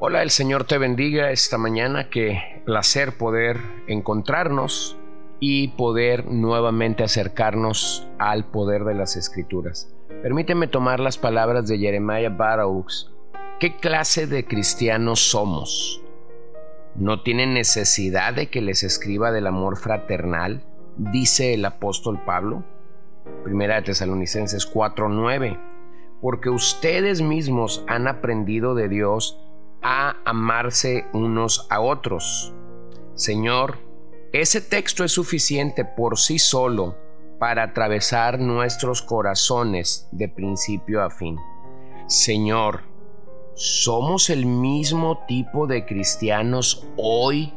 Hola, el Señor te bendiga esta mañana, qué placer poder encontrarnos y poder nuevamente acercarnos al poder de las escrituras. Permíteme tomar las palabras de Jeremiah Barrows. ¿Qué clase de cristianos somos? ¿No tienen necesidad de que les escriba del amor fraternal? Dice el apóstol Pablo. Primera de Tesalonicenses 4:9. Porque ustedes mismos han aprendido de Dios a amarse unos a otros. Señor, ese texto es suficiente por sí solo para atravesar nuestros corazones de principio a fin. Señor, ¿somos el mismo tipo de cristianos hoy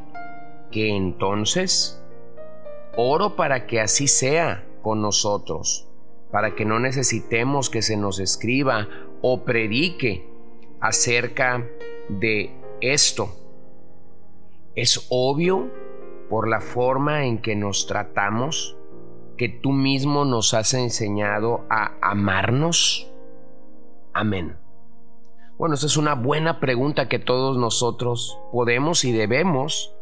que entonces? Oro para que así sea con nosotros, para que no necesitemos que se nos escriba o predique acerca de esto. Es obvio por la forma en que nos tratamos que tú mismo nos has enseñado a amarnos. Amén. Bueno, esa es una buena pregunta que todos nosotros podemos y debemos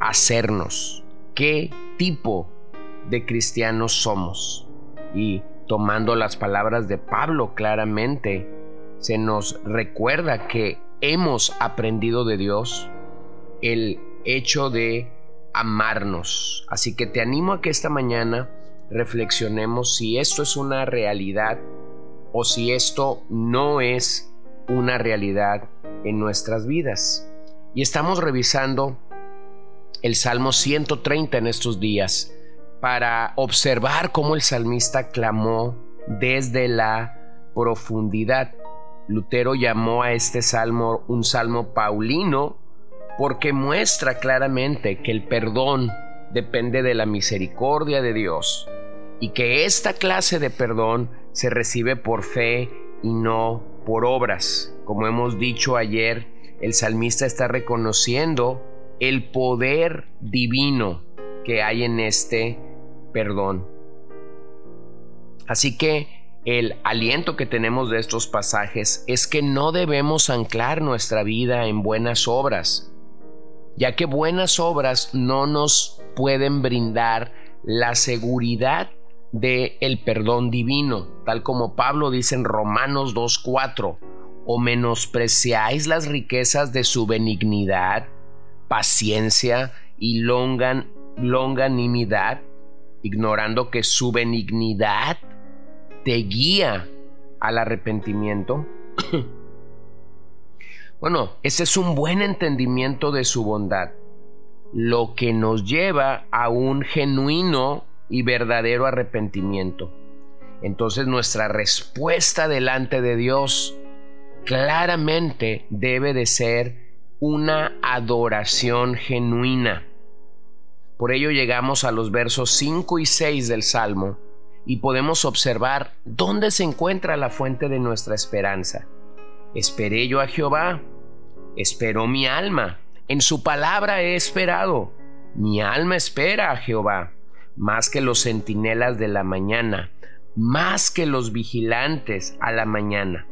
hacernos. ¿Qué tipo de cristianos somos? Y tomando las palabras de Pablo claramente, se nos recuerda que hemos aprendido de Dios el hecho de amarnos. Así que te animo a que esta mañana reflexionemos si esto es una realidad o si esto no es una realidad en nuestras vidas. Y estamos revisando el Salmo 130 en estos días para observar cómo el salmista clamó desde la profundidad. Lutero llamó a este salmo un salmo paulino porque muestra claramente que el perdón depende de la misericordia de Dios y que esta clase de perdón se recibe por fe y no por obras. Como hemos dicho ayer, el salmista está reconociendo el poder divino que hay en este perdón. Así que el aliento que tenemos de estos pasajes es que no debemos anclar nuestra vida en buenas obras, ya que buenas obras no nos pueden brindar la seguridad de el perdón divino, tal como Pablo dice en Romanos 2:4, o menospreciáis las riquezas de su benignidad, paciencia y longanimidad, ignorando que su benignidad te guía al arrepentimiento? bueno, ese es un buen entendimiento de su bondad, lo que nos lleva a un genuino y verdadero arrepentimiento. Entonces nuestra respuesta delante de Dios claramente debe de ser una adoración genuina. Por ello llegamos a los versos 5 y 6 del Salmo, y podemos observar dónde se encuentra la fuente de nuestra esperanza. Esperé yo a Jehová, esperó mi alma, en su palabra he esperado. Mi alma espera a Jehová, más que los centinelas de la mañana, más que los vigilantes a la mañana.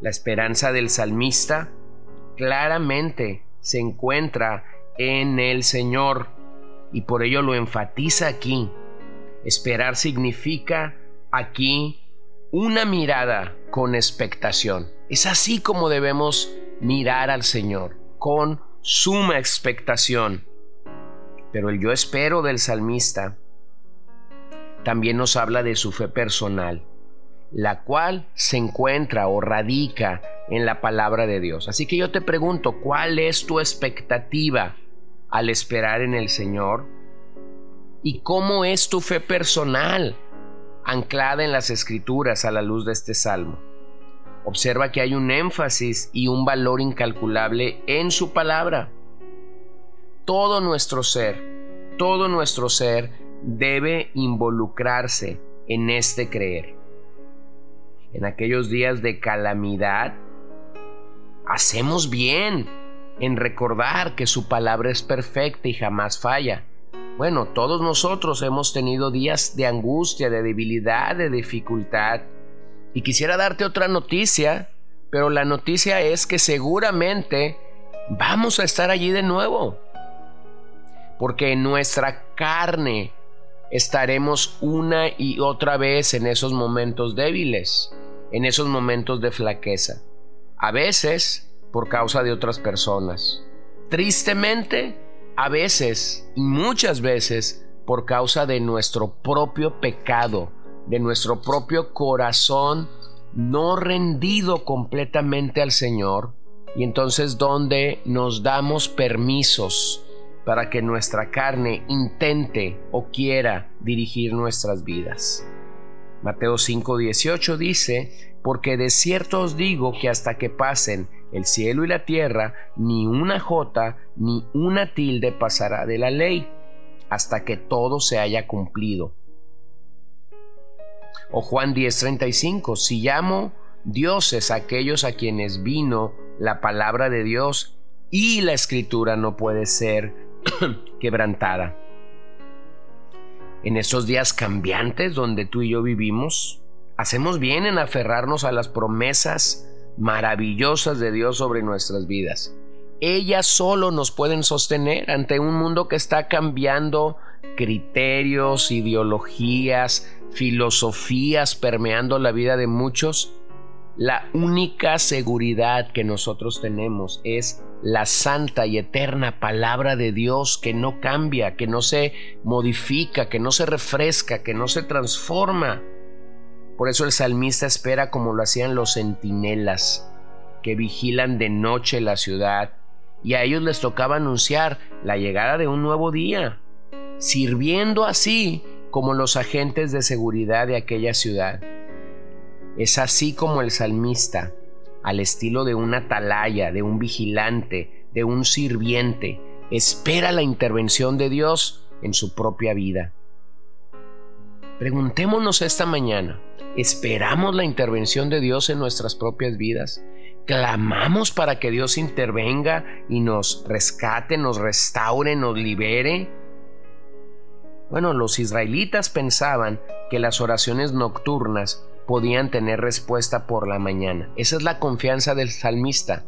La esperanza del salmista claramente se encuentra en el Señor y por ello lo enfatiza aquí Esperar significa aquí una mirada con expectación. Es así como debemos mirar al Señor, con suma expectación. Pero el yo espero del salmista también nos habla de su fe personal, la cual se encuentra o radica en la palabra de Dios. Así que yo te pregunto, ¿cuál es tu expectativa al esperar en el Señor? Y cómo es tu fe personal anclada en las escrituras a la luz de este salmo. Observa que hay un énfasis y un valor incalculable en su palabra. Todo nuestro ser, todo nuestro ser debe involucrarse en este creer. En aquellos días de calamidad, hacemos bien en recordar que su palabra es perfecta y jamás falla. Bueno, todos nosotros hemos tenido días de angustia, de debilidad, de dificultad. Y quisiera darte otra noticia, pero la noticia es que seguramente vamos a estar allí de nuevo. Porque en nuestra carne estaremos una y otra vez en esos momentos débiles, en esos momentos de flaqueza. A veces por causa de otras personas. Tristemente, a veces y muchas veces por causa de nuestro propio pecado, de nuestro propio corazón no rendido completamente al Señor, y entonces donde nos damos permisos para que nuestra carne intente o quiera dirigir nuestras vidas. Mateo 5:18 dice, porque de cierto os digo que hasta que pasen el cielo y la tierra, ni una jota ni una tilde pasará de la ley, hasta que todo se haya cumplido. O Juan 10:35, si llamo dioses aquellos a quienes vino la palabra de Dios y la escritura no puede ser quebrantada. En estos días cambiantes donde tú y yo vivimos, hacemos bien en aferrarnos a las promesas maravillosas de Dios sobre nuestras vidas. Ellas solo nos pueden sostener ante un mundo que está cambiando criterios, ideologías, filosofías permeando la vida de muchos. La única seguridad que nosotros tenemos es la santa y eterna palabra de Dios que no cambia, que no se modifica, que no se refresca, que no se transforma. Por eso el salmista espera como lo hacían los centinelas, que vigilan de noche la ciudad, y a ellos les tocaba anunciar la llegada de un nuevo día, sirviendo así como los agentes de seguridad de aquella ciudad. Es así como el salmista, al estilo de una atalaya, de un vigilante, de un sirviente, espera la intervención de Dios en su propia vida. Preguntémonos esta mañana, ¿esperamos la intervención de Dios en nuestras propias vidas? ¿Clamamos para que Dios intervenga y nos rescate, nos restaure, nos libere? Bueno, los israelitas pensaban que las oraciones nocturnas podían tener respuesta por la mañana. Esa es la confianza del salmista.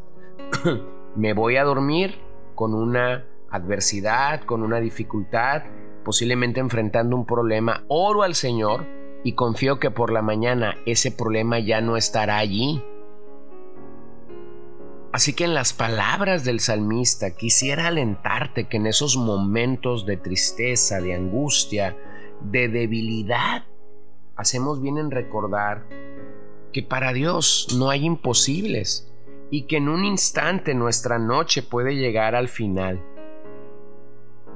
Me voy a dormir con una adversidad, con una dificultad, posiblemente enfrentando un problema, oro al Señor y confío que por la mañana ese problema ya no estará allí. Así que en las palabras del salmista quisiera alentarte que en esos momentos de tristeza, de angustia, de debilidad, hacemos bien en recordar que para Dios no hay imposibles y que en un instante nuestra noche puede llegar al final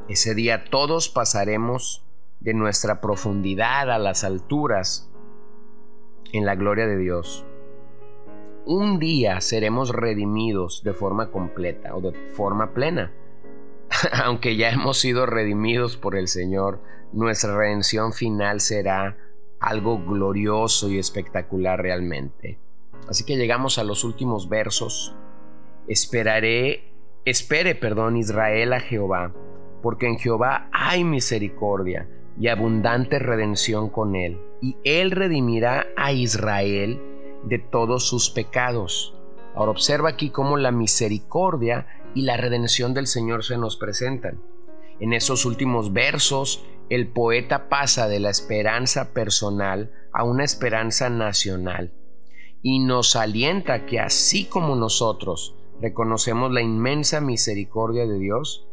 ese día todos pasaremos de nuestra profundidad a las alturas en la gloria de Dios. Un día seremos redimidos de forma completa o de forma plena. Aunque ya hemos sido redimidos por el Señor, nuestra redención final será algo glorioso y espectacular realmente. Así que llegamos a los últimos versos. Esperaré, espere, perdón, Israel a Jehová porque en Jehová hay misericordia y abundante redención con él, y él redimirá a Israel de todos sus pecados. Ahora observa aquí cómo la misericordia y la redención del Señor se nos presentan. En esos últimos versos, el poeta pasa de la esperanza personal a una esperanza nacional y nos alienta que así como nosotros reconocemos la inmensa misericordia de Dios,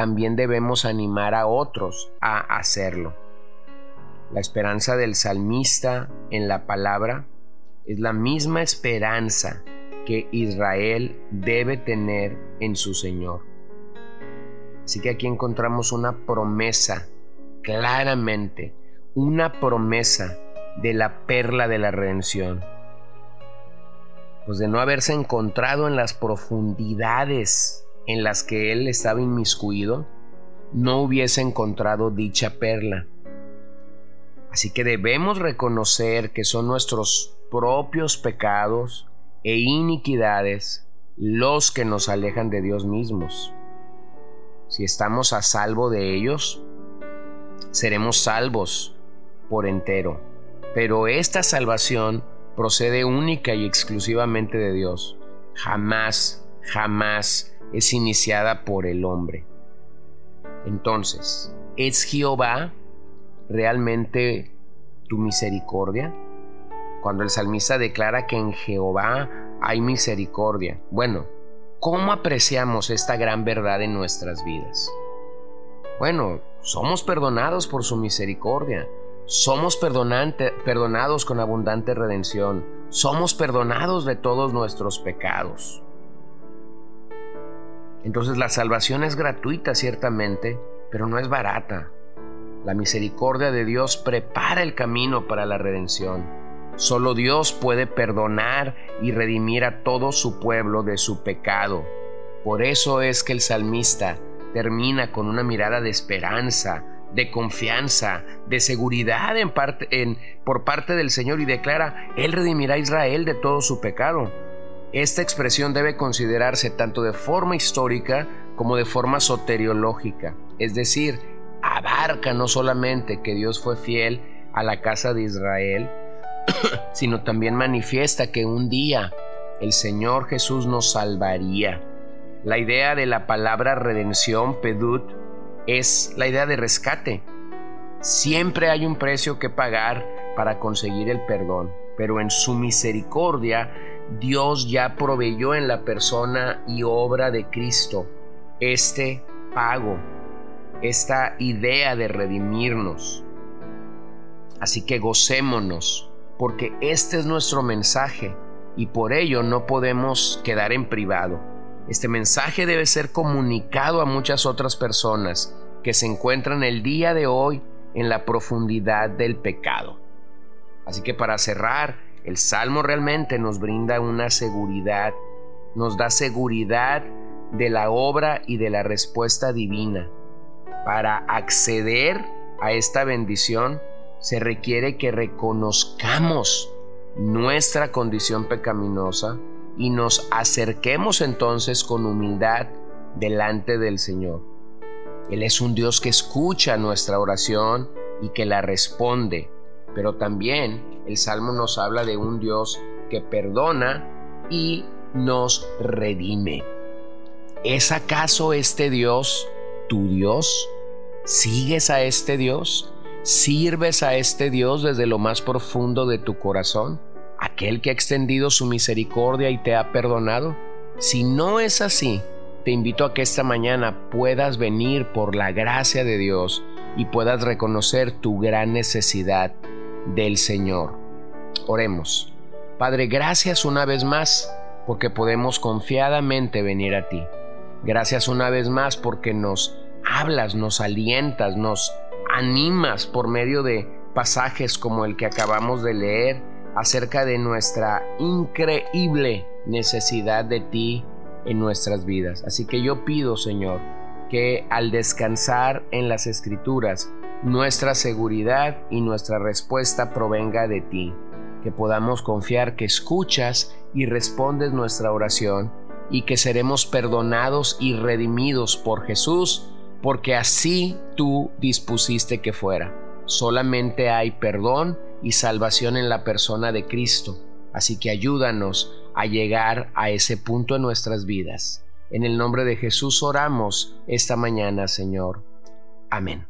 también debemos animar a otros a hacerlo. La esperanza del salmista en la palabra es la misma esperanza que Israel debe tener en su Señor. Así que aquí encontramos una promesa, claramente, una promesa de la perla de la redención. Pues de no haberse encontrado en las profundidades en las que él estaba inmiscuido, no hubiese encontrado dicha perla. Así que debemos reconocer que son nuestros propios pecados e iniquidades los que nos alejan de Dios mismos. Si estamos a salvo de ellos, seremos salvos por entero. Pero esta salvación procede única y exclusivamente de Dios. Jamás, jamás es iniciada por el hombre. Entonces, ¿es Jehová realmente tu misericordia? Cuando el salmista declara que en Jehová hay misericordia. Bueno, ¿cómo apreciamos esta gran verdad en nuestras vidas? Bueno, somos perdonados por su misericordia. Somos perdonados con abundante redención. Somos perdonados de todos nuestros pecados. Entonces la salvación es gratuita ciertamente, pero no es barata. La misericordia de Dios prepara el camino para la redención. Solo Dios puede perdonar y redimir a todo su pueblo de su pecado. Por eso es que el salmista termina con una mirada de esperanza, de confianza, de seguridad en por parte del Señor y declara, Él redimirá a Israel de todo su pecado. Esta expresión debe considerarse tanto de forma histórica como de forma soteriológica, es decir, abarca no solamente que Dios fue fiel a la casa de Israel, sino también manifiesta que un día el Señor Jesús nos salvaría. La idea de la palabra redención, pedut, es la idea de rescate. Siempre hay un precio que pagar para conseguir el perdón, pero en su misericordia Dios ya proveyó en la persona y obra de Cristo este pago, esta idea de redimirnos. Así que gocémonos, porque este es nuestro mensaje y por ello no podemos quedar en privado. Este mensaje debe ser comunicado a muchas otras personas que se encuentran el día de hoy en la profundidad del pecado. Así que para cerrar, el Salmo realmente nos brinda una seguridad, nos da seguridad de la obra y de la respuesta divina. Para acceder a esta bendición se requiere que reconozcamos nuestra condición pecaminosa, y nos acerquemos entonces con humildad delante del Señor. Él es un Dios que escucha nuestra oración y que la responde, pero también el Salmo nos habla de un Dios que perdona y nos redime. ¿Es acaso este Dios tu Dios? ¿Sigues a este Dios? ¿Sirves a este Dios desde lo más profundo de tu corazón? aquel que ha extendido su misericordia y te ha perdonado? Si no es así, te invito a que esta mañana puedas venir por la gracia de Dios y puedas reconocer tu gran necesidad del Señor. Oremos. Padre, gracias una vez más porque podemos confiadamente venir a ti. Gracias una vez más porque nos hablas, nos alientas, nos animas por medio de pasajes como el que acabamos de leer acerca de nuestra increíble necesidad de ti en nuestras vidas. Así que yo pido, Señor, que al descansar en las escrituras, nuestra seguridad y nuestra respuesta provenga de ti, que podamos confiar que escuchas y respondes nuestra oración y que seremos perdonados y redimidos por Jesús, porque así tú dispusiste que fuera. Solamente hay perdón y salvación en la persona de Cristo. Así que ayúdanos a llegar a ese punto en nuestras vidas. En el nombre de Jesús oramos esta mañana, Señor. Amén.